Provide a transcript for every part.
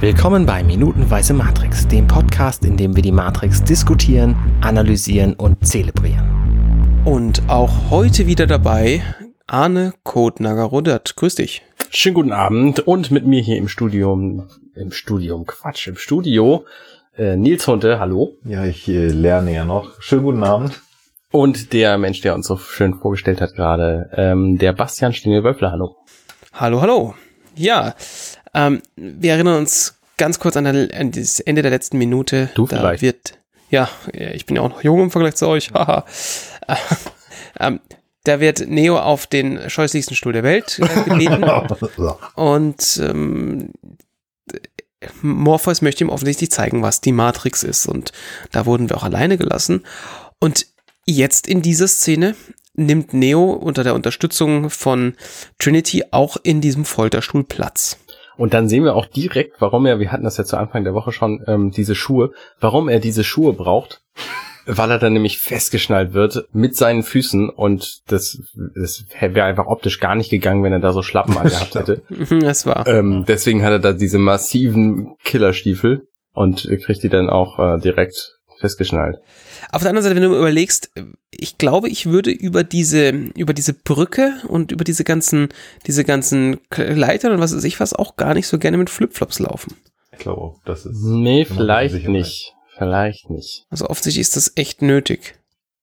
Willkommen bei Minutenweise Matrix, dem Podcast, in dem wir die Matrix diskutieren, analysieren und zelebrieren. Und auch heute wieder dabei Arne Kotnager-Rudert. Grüß dich. Schönen guten Abend und mit mir hier im Studium, im Studium, Quatsch, im Studio, äh, Nils Hunte, hallo. Ja, ich äh, lerne ja noch. Schönen guten Abend. Und der Mensch, der uns so schön vorgestellt hat gerade, ähm, der Bastian Stingel-Wölfler, hallo. Hallo, hallo. Ja, ähm, wir erinnern uns ganz kurz an, der, an, das Ende der letzten Minute. Du da vielleicht. wird, ja, ich bin ja auch noch jung im Vergleich zu euch. Haha. ähm, da wird Neo auf den scheußlichsten Stuhl der Welt äh, gebeten. und ähm, Morpheus möchte ihm offensichtlich zeigen, was die Matrix ist. Und da wurden wir auch alleine gelassen. Und jetzt in dieser Szene nimmt Neo unter der Unterstützung von Trinity auch in diesem Folterstuhl Platz. Und dann sehen wir auch direkt, warum er, wir hatten das ja zu Anfang der Woche schon, ähm, diese Schuhe, warum er diese Schuhe braucht. Weil er dann nämlich festgeschnallt wird mit seinen Füßen und das, das wäre einfach optisch gar nicht gegangen, wenn er da so Schlappen angehabt hätte. Das war. Ähm, deswegen hat er da diese massiven Killerstiefel und kriegt die dann auch äh, direkt festgeschnallt. Auf der anderen Seite, wenn du überlegst, ich glaube, ich würde über diese, über diese Brücke und über diese ganzen, diese ganzen Leitern und was weiß ich was auch gar nicht so gerne mit Flipflops laufen. Ich glaube auch, das ist. Nee, vielleicht nicht. Vielleicht nicht. Also offensichtlich ist das echt nötig.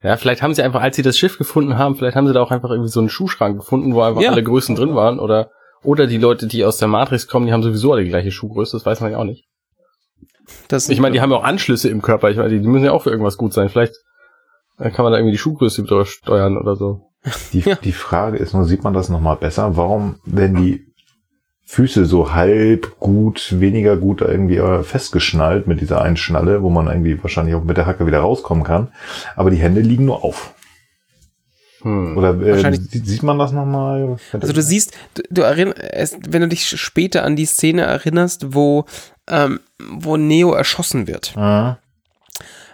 Ja, vielleicht haben sie einfach, als sie das Schiff gefunden haben, vielleicht haben sie da auch einfach irgendwie so einen Schuhschrank gefunden, wo einfach Ja. alle Größen drin waren oder oder die Leute, die aus der Matrix kommen, die haben sowieso alle die gleiche Schuhgröße, das weiß man ja auch nicht. Das Ich meine, die haben ja auch Anschlüsse im Körper, ich meine, die müssen ja auch für irgendwas gut sein. Vielleicht äh, kann man da irgendwie die Schuhgröße wieder steuern oder so. Die, Ja. die Frage ist nur, sieht man das nochmal besser? Warum werden die Füße so halb gut, weniger gut irgendwie äh, festgeschnallt mit dieser einen Schnalle, wo man irgendwie wahrscheinlich auch mit der Hacke wieder rauskommen kann? Aber die Hände liegen nur auf. Hm. Oder äh, Wahrscheinlich- sieht, man das nochmal? Also du siehst, du, du erinnerst, wenn du dich später an die Szene erinnerst, wo, ähm, wo Neo erschossen wird. Ah,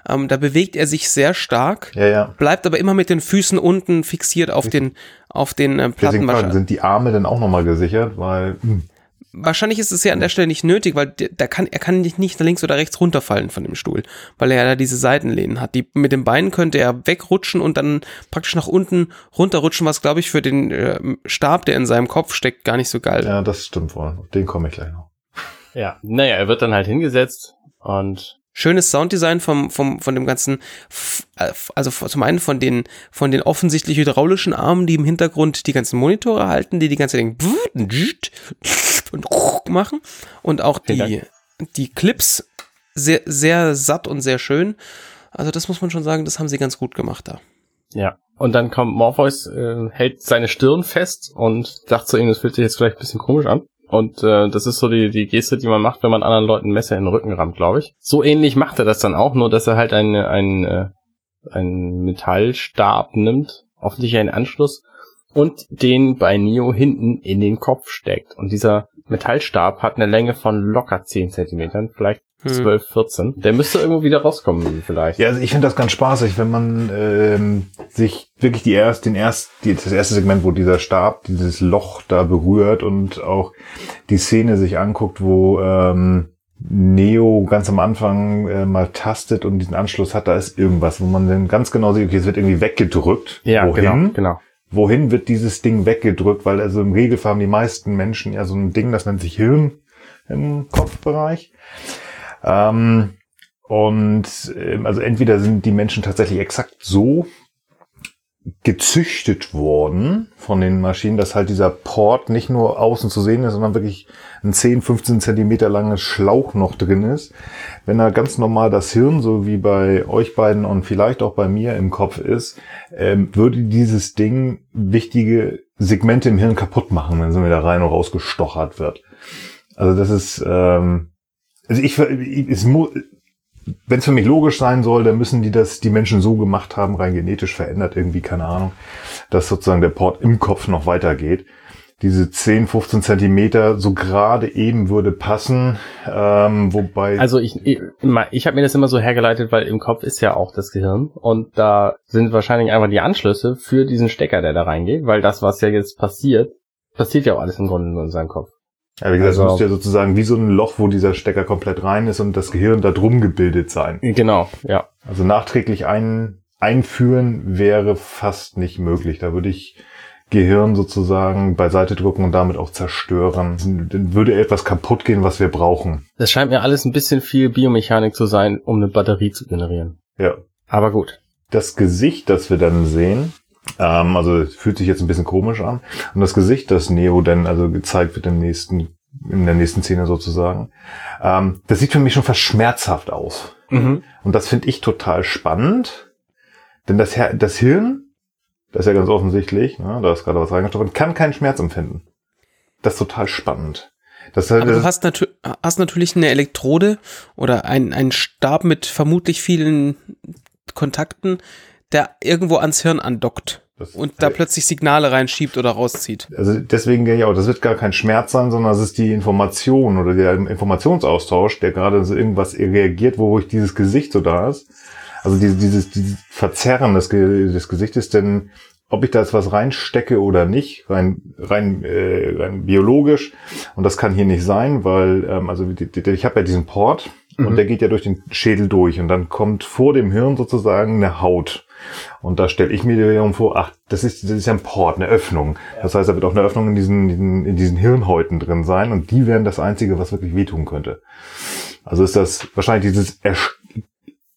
Ähm, da bewegt er sich sehr stark, ja, ja. bleibt aber immer mit den Füßen unten fixiert auf den, auf den äh, Platten. Deswegen sind die Arme dann auch nochmal gesichert, weil hm, wahrscheinlich ist es ja an der Stelle nicht nötig, weil der, der kann, er kann nicht, nicht nach links oder rechts runterfallen von dem Stuhl, weil er ja da diese Seitenlehnen hat. Die, mit den Beinen könnte er wegrutschen und dann praktisch nach unten runterrutschen, was glaube ich für den äh, Stab, der in seinem Kopf steckt, gar nicht so geil. ja, das stimmt wohl. Den komme ich gleich noch. Ja, naja, er wird dann halt hingesetzt und schönes Sounddesign vom, vom, von dem ganzen, äh, also zum einen von den, von den offensichtlich hydraulischen Armen, die im Hintergrund die ganzen Monitore halten, die die ganze Zeit und machen und auch die, die Clips sehr, sehr satt und sehr schön. Also das muss man schon sagen, das haben sie ganz gut gemacht da. ja. Und dann kommt Morpheus, äh, hält seine Stirn fest und sagt zu ihm, das fühlt sich jetzt vielleicht ein bisschen komisch an. Und äh, das ist so die, die Geste, die man macht, wenn man anderen Leuten ein Messer in den Rücken rammt, glaube ich. So ähnlich macht er das dann auch, nur dass er halt einen, einen, äh, einen Metallstab nimmt, offensichtlich einen Anschluss, und den bei Neo hinten in den Kopf steckt. Und dieser Metallstab hat eine Länge von locker 10 Zentimetern, vielleicht. 12, 14. Der müsste irgendwo wieder rauskommen, vielleicht. Ja, also ich finde das ganz spaßig, wenn man ähm, sich wirklich die erst, den erst, die, das erste Segment, wo dieser Stab dieses Loch da berührt und auch die Szene sich anguckt, wo ähm, Neo ganz am Anfang äh, mal tastet und diesen Anschluss hat, da ist irgendwas, wo man dann ganz genau sieht, okay, es wird irgendwie weggedrückt. Ja, Wohin? genau, genau. Wohin wird dieses Ding weggedrückt? Weil also im Regelfall haben die meisten Menschen ja so ein Ding, das nennt sich Hirn im Kopfbereich. Ähm, und ähm, also entweder sind die Menschen tatsächlich exakt so gezüchtet worden von den Maschinen, dass halt dieser Port nicht nur außen zu sehen ist, sondern wirklich ein 10, 15 Zentimeter langes Schlauch noch drin ist. Wenn da ganz normal das Hirn, so wie bei euch beiden und vielleicht auch bei mir im Kopf ist, ähm, würde dieses Ding wichtige Segmente im Hirn kaputt machen, wenn so wieder rein und raus gestochert wird. Also das ist, ähm, also ich, es mu- wenn es für mich logisch sein soll, dann müssen die das, die Menschen so gemacht haben, rein genetisch verändert irgendwie, keine Ahnung, dass sozusagen der Port im Kopf noch weitergeht. Diese 10, 15 Zentimeter so gerade eben würde passen, ähm, wobei Also ich, ich, ich habe mir das immer so hergeleitet, weil im Kopf ist ja auch das Gehirn und da sind wahrscheinlich einfach die Anschlüsse für diesen Stecker, der da reingeht, weil das, was ja jetzt passiert, passiert ja auch alles im Grunde nur in seinem Kopf. Ja, wie gesagt, Also- es müsste ja sozusagen wie so ein Loch, wo dieser Stecker komplett rein ist und das Gehirn da drum gebildet sein. Genau, ja. Also nachträglich ein, einführen wäre fast nicht möglich. Da würde ich Gehirn sozusagen beiseite drücken und damit auch zerstören. Dann würde etwas kaputt gehen, was wir brauchen. Das scheint mir alles ein bisschen viel Biomechanik zu sein, um eine Batterie zu generieren. Ja. Aber gut. Das Gesicht, das wir dann sehen, ähm, also fühlt sich jetzt ein bisschen komisch an. Und das Gesicht, das Neo dann also gezeigt wird im nächsten, in der nächsten Szene sozusagen, ähm, das sieht für mich schon fast schmerzhaft aus. Mhm. Und das finde ich total spannend, denn das, Her das Hirn, das ist ja ganz offensichtlich, ne, da ist gerade was reingestochen, kann keinen Schmerz empfinden. Das ist total spannend. Das, Aber das, du hast, natü hast natürlich eine Elektrode oder ein- einen Stab mit vermutlich vielen Kontakten, der irgendwo ans Hirn andockt das, und da plötzlich Signale reinschiebt oder rauszieht. also deswegen ja, das wird gar kein Schmerz sein, sondern es ist die Information oder der Informationsaustausch, der gerade so irgendwas reagiert, wodurch dieses Gesicht so da ist. Also dieses, dieses, dieses Verzerren des, des Gesichtes, denn ob ich da jetzt was reinstecke oder nicht, rein, rein, äh, rein biologisch, und das kann hier nicht sein, weil, ähm, also ich habe ja diesen Port und der geht ja durch den Schädel durch und dann kommt vor dem Hirn sozusagen eine Haut. Und da stelle ich mir wiederum vor, ach, das ist, das ist ja ein Port, eine Öffnung. Das heißt, da wird auch eine Öffnung in diesen, in diesen Hirnhäuten drin sein und die wären das Einzige, was wirklich wehtun könnte. Also ist das wahrscheinlich dieses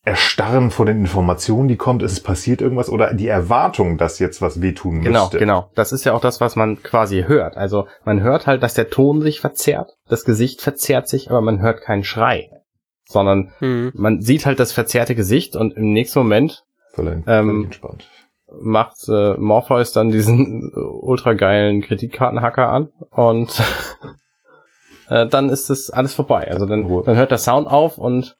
Erstarren vor den Informationen, die kommt, ist es passiert irgendwas oder die Erwartung, dass jetzt was wehtun Genau, müsste. genau. Das ist ja auch das, was man quasi hört. Also man hört halt, dass der Ton sich verzerrt, das Gesicht verzerrt sich, aber man hört keinen Schrei. Sondern Hm. man sieht halt das verzerrte Gesicht und im nächsten Moment Völlig, Ähm, entspannt. macht äh, Morpheus dann diesen äh, ultra geilen Kreditkartenhacker an und äh, dann ist das alles vorbei. Also dann, dann hört der Sound auf und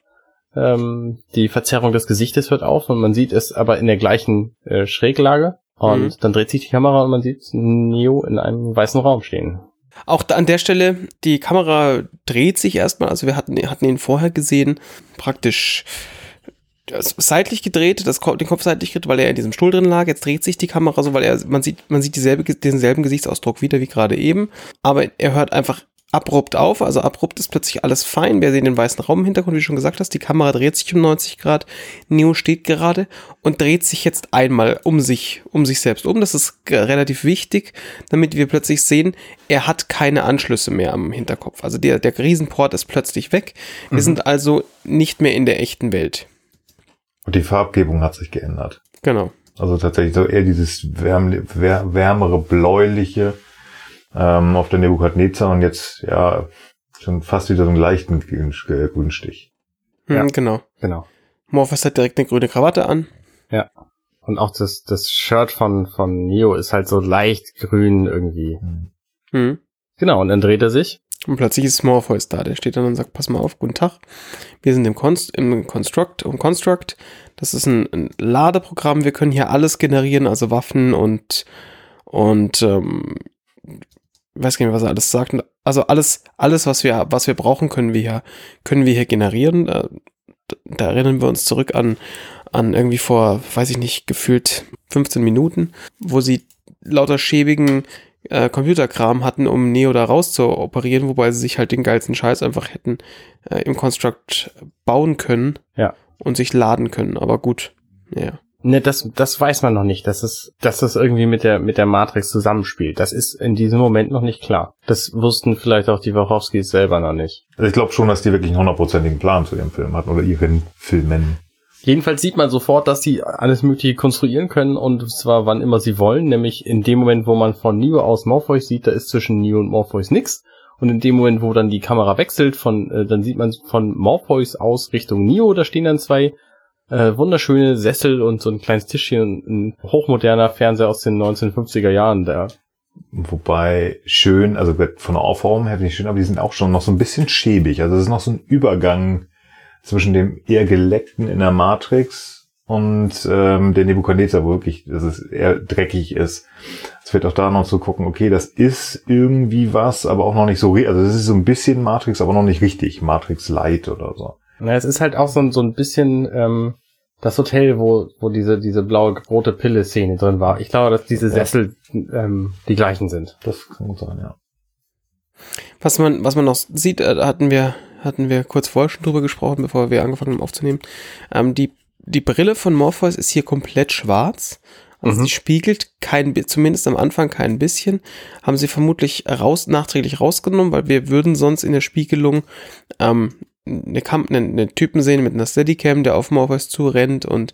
ähm, die Verzerrung des Gesichtes hört auf und man sieht es aber in der gleichen äh, Schräglage und Mhm. dann dreht sich die Kamera und man sieht Neo in einem weißen Raum stehen. Auch da an der Stelle, die Kamera dreht sich erstmal, also wir hatten, hatten ihn vorher gesehen, praktisch seitlich gedreht, das, den Kopf seitlich gedreht, weil er in diesem Stuhl drin lag. Jetzt dreht sich die Kamera so, weil er, man sieht, man sieht dieselbe, denselben Gesichtsausdruck wieder wie gerade eben. Aber er hört einfach abrupt auf, also abrupt ist plötzlich alles fein. Wir sehen den weißen Raum im Hintergrund, wie du schon gesagt hast. Die Kamera dreht sich um 90 Grad. Neo steht gerade und dreht sich jetzt einmal um sich, um sich selbst um. Das ist relativ wichtig, damit wir plötzlich sehen, er hat keine Anschlüsse mehr am Hinterkopf. Also der, der Riesenport ist plötzlich weg. Wir sind also nicht mehr in der echten Welt. Und die Farbgebung hat sich geändert. Genau. Also tatsächlich so eher dieses wärm, wär, wärmere, bläuliche ähm, auf der Nebukadnezar und jetzt ja schon fast wieder so einen leichten Grün- äh, Grünstich. Hm, Ja. Genau. Genau. Morpheus hat direkt eine grüne Krawatte an. Und auch das, das Shirt von, von Neo ist halt so leicht grün irgendwie. Hm. Genau, und dann dreht er sich. Und plötzlich ist Morpheus da. Der steht dann und sagt, pass mal auf, guten Tag. Wir sind im, Const im Construct, im Construct. Das ist ein, ein Ladeprogramm. Wir können hier alles generieren, also Waffen und, und, ähm, weiß gar nicht, was er alles sagt. Also alles, alles, was wir, was wir brauchen, können wir hier, können wir hier generieren. Da, da erinnern wir uns zurück an, an irgendwie vor, weiß ich nicht, gefühlt 15 Minuten, wo sie lauter schäbigen äh, Computerkram hatten, um Neo da raus zu operieren, wobei sie sich halt den geilsten Scheiß einfach hätten äh, im Construct bauen können Ja. und sich laden können. Aber gut, ja. Ne, das, das weiß man noch nicht, dass es, dass das irgendwie mit der, mit der Matrix zusammenspielt. Das ist in diesem Moment noch nicht klar. Das wussten vielleicht auch die Wachowskis selber noch nicht. Also ich glaube schon, dass die wirklich einen hundertprozentigen Plan zu ihrem Film hatten oder ihren Filmen. Jedenfalls sieht man sofort, dass sie alles Mögliche konstruieren können und zwar wann immer sie wollen, nämlich in dem Moment, wo man von Neo aus Morpheus sieht, da ist zwischen Neo und Morpheus nix. Und in dem Moment, wo dann die Kamera wechselt, von, äh, dann sieht man von Morpheus aus Richtung Neo, da stehen dann zwei äh, wunderschöne Sessel und so ein kleines Tischchen und ein hochmoderner Fernseher aus den 1950er Jahren da. Wobei schön, also von der Aufform her finde ich schön, aber die sind auch schon noch so ein bisschen schäbig. Also es ist noch so ein Übergang zwischen dem eher geleckten in der Matrix und ähm, der Nebukadnezar, wo wirklich, dass es eher dreckig ist. Es wird auch da noch zu gucken, okay, das ist irgendwie was, aber auch noch nicht so, also es ist so ein bisschen Matrix, aber noch nicht richtig Matrix Light oder so. Na, es ist halt auch so, ein- so ein bisschen ähm, das Hotel, wo, wo diese, diese blaue rote Pille-Szene drin war. Ich glaube, dass diese Sessel ähm, die gleichen sind. Das kann gut sein, ja. Was man, was man noch sieht, äh, hatten wir, hatten wir kurz vorher schon drüber gesprochen, bevor wir angefangen haben aufzunehmen. Ähm, die, die Brille von Morpheus ist hier komplett schwarz. Also Mhm. sie spiegelt kein, zumindest am Anfang kein bisschen. Haben sie vermutlich raus, nachträglich rausgenommen, weil wir würden sonst in der Spiegelung ähm, eine, Kam eine, eine Typen sehen mit einer Steadicam, der auf Morpheus zurennt und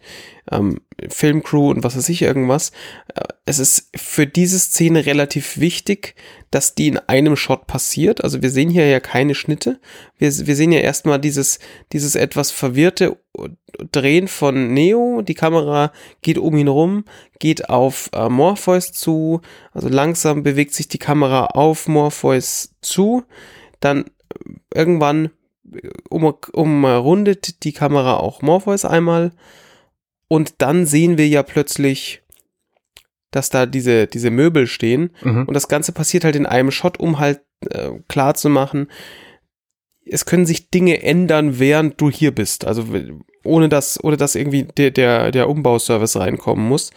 ähm, Filmcrew und was weiß ich irgendwas. Äh, Es ist für diese Szene relativ wichtig, dass die in einem Shot passiert. Also wir sehen hier ja keine Schnitte. Wir, wir sehen ja erstmal dieses, dieses etwas verwirrte Drehen von Neo. Die Kamera geht um ihn rum, geht auf äh, Morpheus zu. Also langsam bewegt sich die Kamera auf Morpheus zu. Dann äh, irgendwann um, umrundet die Kamera auch Morpheus einmal. Und dann sehen wir ja plötzlich, dass da diese, diese Möbel stehen. Mhm. Und das Ganze passiert halt in einem Shot, um halt äh, klar zu machen, es können sich Dinge ändern, während du hier bist. Also ohne dass, ohne dass irgendwie der, der, der Umbauservice reinkommen muss.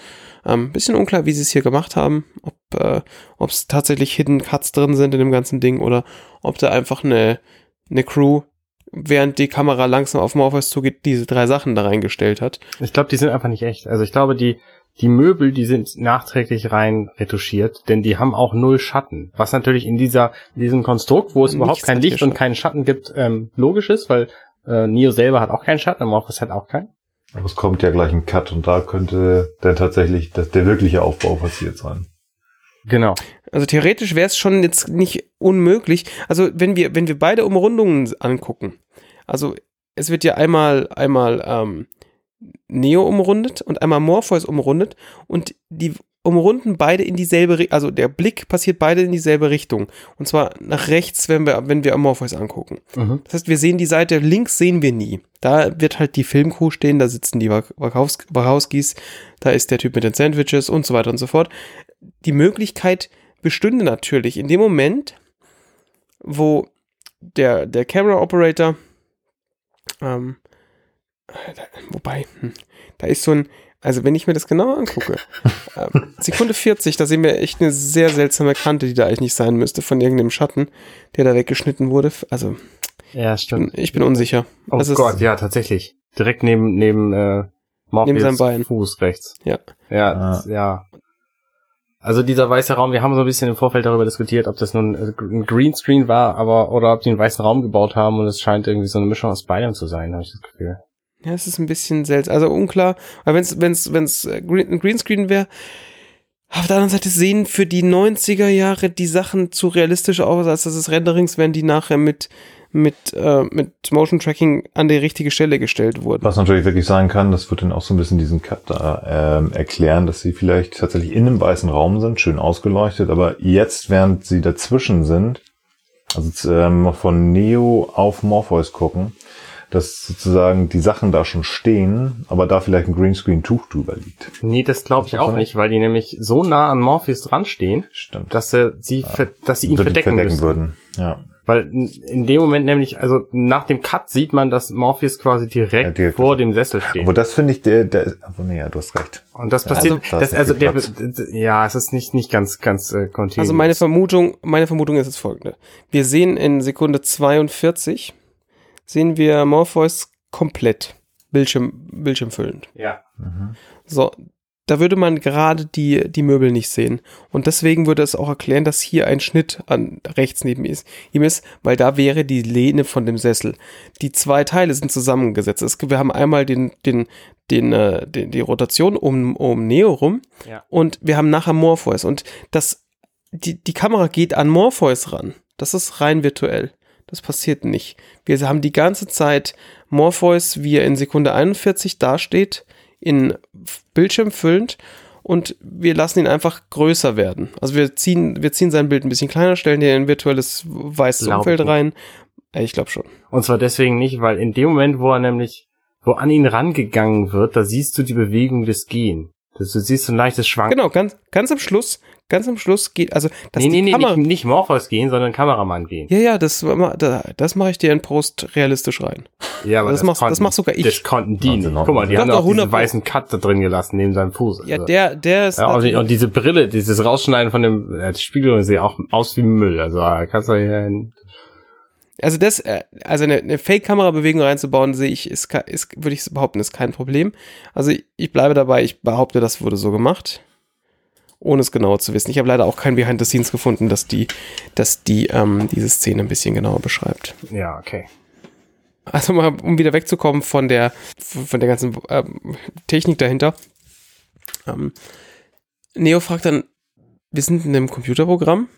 Ähm, bisschen unklar, wie sie es hier gemacht haben, ob äh, es tatsächlich Hidden Cuts drin sind in dem ganzen Ding oder ob da einfach eine, eine Crew, während die Kamera langsam auf Morpheus zugeht, diese drei Sachen da reingestellt hat. Ich glaube, die sind einfach nicht echt. Also ich glaube, die, die Möbel, die sind nachträglich rein retuschiert, denn die haben auch null Schatten. Was natürlich in dieser, in diesem Konstrukt, wo es Nichts überhaupt kein Licht und keinen Schatten gibt, ähm, logisch ist, weil äh, Neo selber hat auch keinen Schatten, Morpheus hat auch keinen. Aber es kommt ja gleich ein Cut und da könnte dann tatsächlich das, der wirkliche Aufbau passiert sein. Genau. Also theoretisch wäre es schon jetzt nicht unmöglich. Also wenn wir, wenn wir beide Umrundungen angucken, also es wird ja einmal, einmal ähm, Neo umrundet und einmal Morpheus umrundet und die umrunden beide in dieselbe Richtung, also der Blick passiert beide in dieselbe Richtung. Und zwar nach rechts, wenn wir, wenn wir Morpheus angucken. Mhm. Das heißt, wir sehen die Seite links sehen wir nie. Da wird halt die Filmcrew stehen, da sitzen die Wach- Wachowsk- Wachowskis, da ist der Typ mit den Sandwiches und so weiter und so fort. Die Möglichkeit bestünde natürlich in dem Moment, wo der, der Camera Operator, ähm, da, wobei, hm, da ist so ein, also wenn ich mir das genauer angucke, ähm, Sekunde 40, da sehen wir echt eine sehr seltsame Kante, die da eigentlich nicht sein müsste, von irgendeinem Schatten, der da weggeschnitten wurde. Also Ja, ich bin, ich bin unsicher. Oh Das ist- Gott, ja, tatsächlich. Direkt neben, neben, äh, Morpheus Neben seinem Bein. Fuß rechts. Ja. Ja, Ah. ja. Also dieser weiße Raum, wir haben so ein bisschen im Vorfeld darüber diskutiert, ob das nun äh, ein Greenscreen war, aber oder ob die einen weißen Raum gebaut haben und es scheint irgendwie so eine Mischung aus beidem zu sein, habe ich das Gefühl. Ja, es ist ein bisschen seltsam, also unklar. Aber wenn es wenn's, wenn's äh, ein Greenscreen wäre, auf der anderen Seite sehen für die 90er Jahre die Sachen zu realistisch aus, als dass es Renderings wären, die nachher mit, mit, äh, mit Motion Tracking an die richtige Stelle gestellt wurden. Was natürlich wirklich sein kann, das wird dann auch so ein bisschen diesen Cut da ähm, erklären, dass sie vielleicht tatsächlich in einem weißen Raum sind, schön ausgeleuchtet, aber jetzt, während sie dazwischen sind, also ähm, von Neo auf Morpheus gucken, dass sozusagen die Sachen da schon stehen, aber da vielleicht ein Greenscreen-Tuch drüber liegt. Nee, das glaube ich auch nicht, weil die nämlich so nah an Morpheus dran stehen, Stimmt. dass sie, sie, ver- dass sie ihn verdecken, müssen. würden. Ja. Weil in- dem Moment nämlich, also nach dem Cut sieht man, dass Morpheus quasi direkt, Ja, direkt. vor dem Sessel steht. Aber das finde ich, der, der, aber nee, ja, du hast recht. Und das passiert, Also- das, also der, ja, es ist nicht, nicht ganz, ganz äh, continuous. Also meine Vermutung, meine Vermutung ist jetzt folgende. Wir sehen in Sekunde 42, sehen wir Morpheus komplett Bildschirm, bildschirmfüllend. Ja. So, da würde man gerade die, die Möbel nicht sehen. Und deswegen würde es auch erklären, dass hier ein Schnitt an rechts neben ist, ihm ist, weil da wäre die Lehne von dem Sessel. Die zwei Teile sind zusammengesetzt. Es, wir haben einmal den, den, den, äh, den, die Rotation um, um Neo rum Ja. und wir haben nachher Morpheus. Und das, die, die Kamera geht an Morpheus ran. Das ist rein virtuell. Das passiert nicht. Wir haben die ganze Zeit Morpheus, wie er in Sekunde 41 dasteht, in Bildschirm füllend und wir lassen ihn einfach größer werden. Also wir ziehen, wir ziehen sein Bild ein bisschen kleiner, stellen hier ein virtuelles weißes Glaub Umfeld rein. Ich glaube schon. Und zwar deswegen nicht, weil in dem Moment, wo er nämlich, wo an ihn rangegangen wird, da siehst du die Bewegung des Gehen. Du siehst so ein leichtes Schwanken. Genau, ganz, ganz am Schluss ganz am Schluss geht, also dass nee, die nee, nee, Kamera, nicht, nicht Morpheus gehen, sondern Kameramann gehen. ja, ja, das, das mache ich dir in Post realistisch rein. Ja, Das machst- das mach sogar ich. Das konnten die nicht. Wahnsinn, Guck mal, die haben auch diesen 100 weißen Cut da drin gelassen, neben seinem Fuß. Ja, Also- der, der ist Ja, und, und diese Brille, dieses Rausschneiden von dem äh, Spiegel sieht auch aus wie Müll. Also kannst du hier Also das, äh, also eine, eine Fake-Kamera-Bewegung reinzubauen, sehe ich, ist, ist, würde ich behaupten, ist kein Problem. Also ich, ich bleibe dabei, ich behaupte, das wurde so gemacht, ohne es genau zu wissen. Ich habe leider auch kein Behind the Scenes gefunden, dass die, dass die ähm, diese Szene ein bisschen genauer beschreibt. Ja, okay. Also mal, um wieder wegzukommen von der, von der ganzen ähm, Technik dahinter. Ähm, Neo fragt dann, wir sind in einem Computerprogramm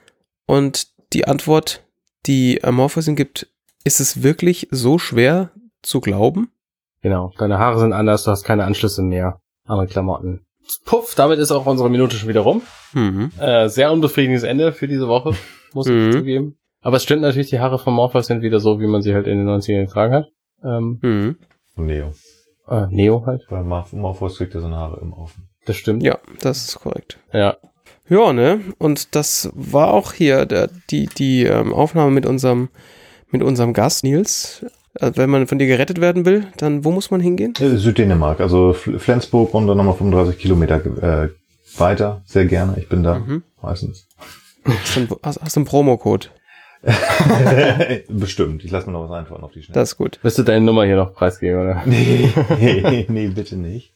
und die Antwort, die Morpheus ihm gibt, ist es wirklich so schwer zu glauben? Genau. Deine Haare sind anders, du hast keine Anschlüsse mehr. Andere Klamotten. Puff, damit ist auch unsere Minute schon wieder rum. Mhm. Äh, sehr unbefriedigendes Ende für diese Woche, muss Mhm. ich zugeben. Aber es stimmt natürlich, die Haare von Morpheus sind wieder so, wie man sie halt in den 90ern getragen hat. Ähm, Mhm. Neo. äh, Neo halt, Weil Morph- Morpheus kriegt ja seine Haare immer offen. das stimmt. Ja, das ist korrekt. Ja. Ja, ne? Und das war auch hier der, die, die ähm, Aufnahme mit unserem, mit unserem Gast, Nils. Äh, wenn man von dir gerettet werden will, dann wo muss man hingehen? Süddänemark, also Fl- Flensburg und dann nochmal 35 Kilometer äh, weiter. Sehr gerne, ich bin da Mhm. meistens. Hast du einen, hast, hast du einen Promocode? Bestimmt, ich lasse mir noch was einfallen auf die Schnelle. Das ist gut. Willst du deine Nummer hier noch preisgeben, oder? Nee, nee, nee, bitte nicht.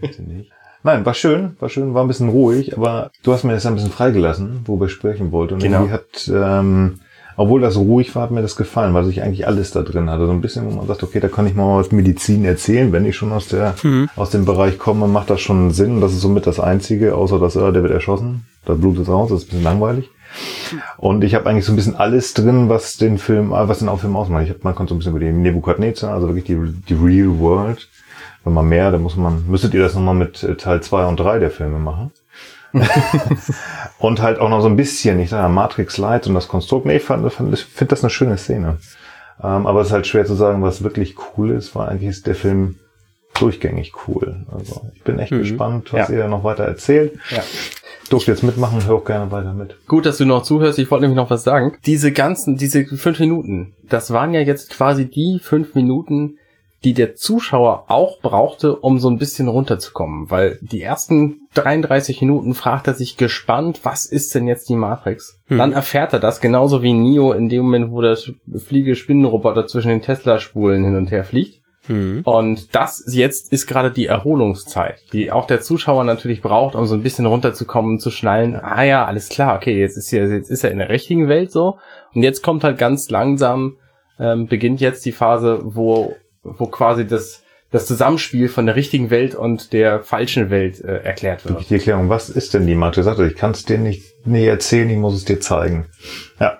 Bitte nicht. Nein, war schön, war schön, war ein bisschen ruhig, aber du hast mir das ein bisschen freigelassen, worüber ich sprechen wollte. Und Genau. irgendwie hat, ähm, obwohl das ruhig war, hat mir das gefallen, weil sich eigentlich alles da drin hatte. So ein bisschen, wo man sagt, okay, da kann ich mal was Medizin erzählen, wenn ich schon aus der, aus dem Bereich komme, macht das schon Sinn. Das ist somit das Einzige, außer dass, äh, der wird erschossen, da blutet es raus, das ist ein bisschen langweilig. Und ich habe eigentlich so ein bisschen alles drin, was den Film, äh, was den Film ausmacht. Ich hab, man konnte so ein bisschen über die Nebukadnezar, also wirklich die, die Real World. Wenn man mehr, dann muss man, müsstet ihr das nochmal mit äh, Teil 2 und 3 der Filme machen. und halt auch noch so ein bisschen, ich sage Matrix Light und das Konstrukt. Nee, ich fand, fand, ich finde das eine schöne Szene. Ähm, aber es ist halt schwer zu sagen, was wirklich cool ist, weil eigentlich ist der Film durchgängig cool. Also ich bin echt Mhm. gespannt, was Ja. ihr noch weiter erzählt. Ja. Durft jetzt mitmachen, hör auch gerne weiter mit. Gut, dass du noch zuhörst. Ich wollte nämlich noch was sagen. Diese ganzen, diese fünf Minuten, das waren ja jetzt quasi die fünf Minuten, die der Zuschauer auch brauchte, um so ein bisschen runterzukommen. Weil die ersten 33 Minuten fragt er sich gespannt, was ist denn jetzt die Matrix? Hm. Dann erfährt er das, genauso wie Neo in dem Moment, wo der Fliege-Spinnenroboter zwischen den Tesla-Spulen hin und her fliegt. Mhm. Und das jetzt ist gerade die Erholungszeit, die auch der Zuschauer natürlich braucht, um so ein bisschen runterzukommen, zu schnallen. Ah ja, alles klar, okay, jetzt ist er, jetzt ist er in der richtigen Welt so. Und jetzt kommt halt ganz langsam, ähm, beginnt jetzt die Phase, wo, wo quasi das, das Zusammenspiel von der richtigen Welt und der falschen Welt äh, erklärt wird. die Erklärung, was ist denn die Matrix? Ich sagte, ich kann es dir nicht nie erzählen, ich muss es dir zeigen. Ja,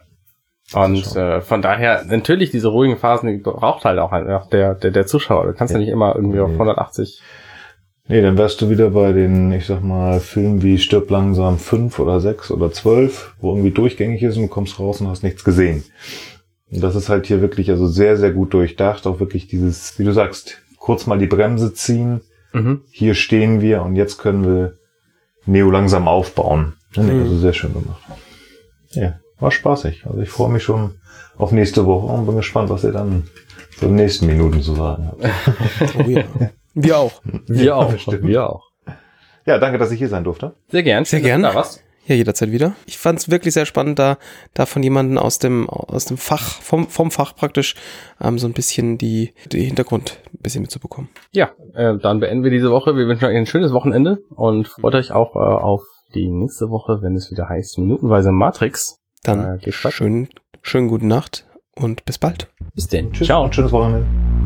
Und äh, von daher, natürlich, diese ruhigen Phasen, die braucht halt auch einfach der, der, der Zuschauer. Du kannst ja, Ja. nicht immer irgendwie auf Nee. 180 Nee, dann wärst du wieder bei den, ich sag mal, Filmen wie Stirb langsam fünf oder sechs oder zwölf, wo irgendwie durchgängig ist und du kommst raus und hast nichts gesehen. Und das ist halt hier wirklich also sehr, sehr gut durchdacht. Auch wirklich dieses, wie du sagst, kurz mal die Bremse ziehen. Mhm. Hier stehen wir und jetzt können wir Neo langsam aufbauen. Mhm. also sehr schön gemacht. Ja, war spaßig. Also ich freue mich schon auf nächste Woche und bin gespannt, was ihr dann für die nächsten Minuten zu sagen habt. Oh ja. Wir auch. Wir auch. Bestimmt. Wir auch. Ja, danke, dass ich hier sein durfte. Sehr gern. Sehr gern. du Da was? Ja, jederzeit wieder. Ich fand es wirklich sehr spannend, da, da von jemandem aus dem, aus dem Fach, vom, vom Fach praktisch, ähm, so ein bisschen die, die Hintergrund ein bisschen mitzubekommen. Ja, äh, dann beenden wir diese Woche. Wir wünschen euch ein schönes Wochenende und freut euch auch äh, auf die nächste Woche, wenn es wieder heißt Minutenweise Matrix. Dann Äh, weiter. schönen, schönen guten Nacht und bis bald. Bis denn. Tschüss Ciao. und schönes Wochenende.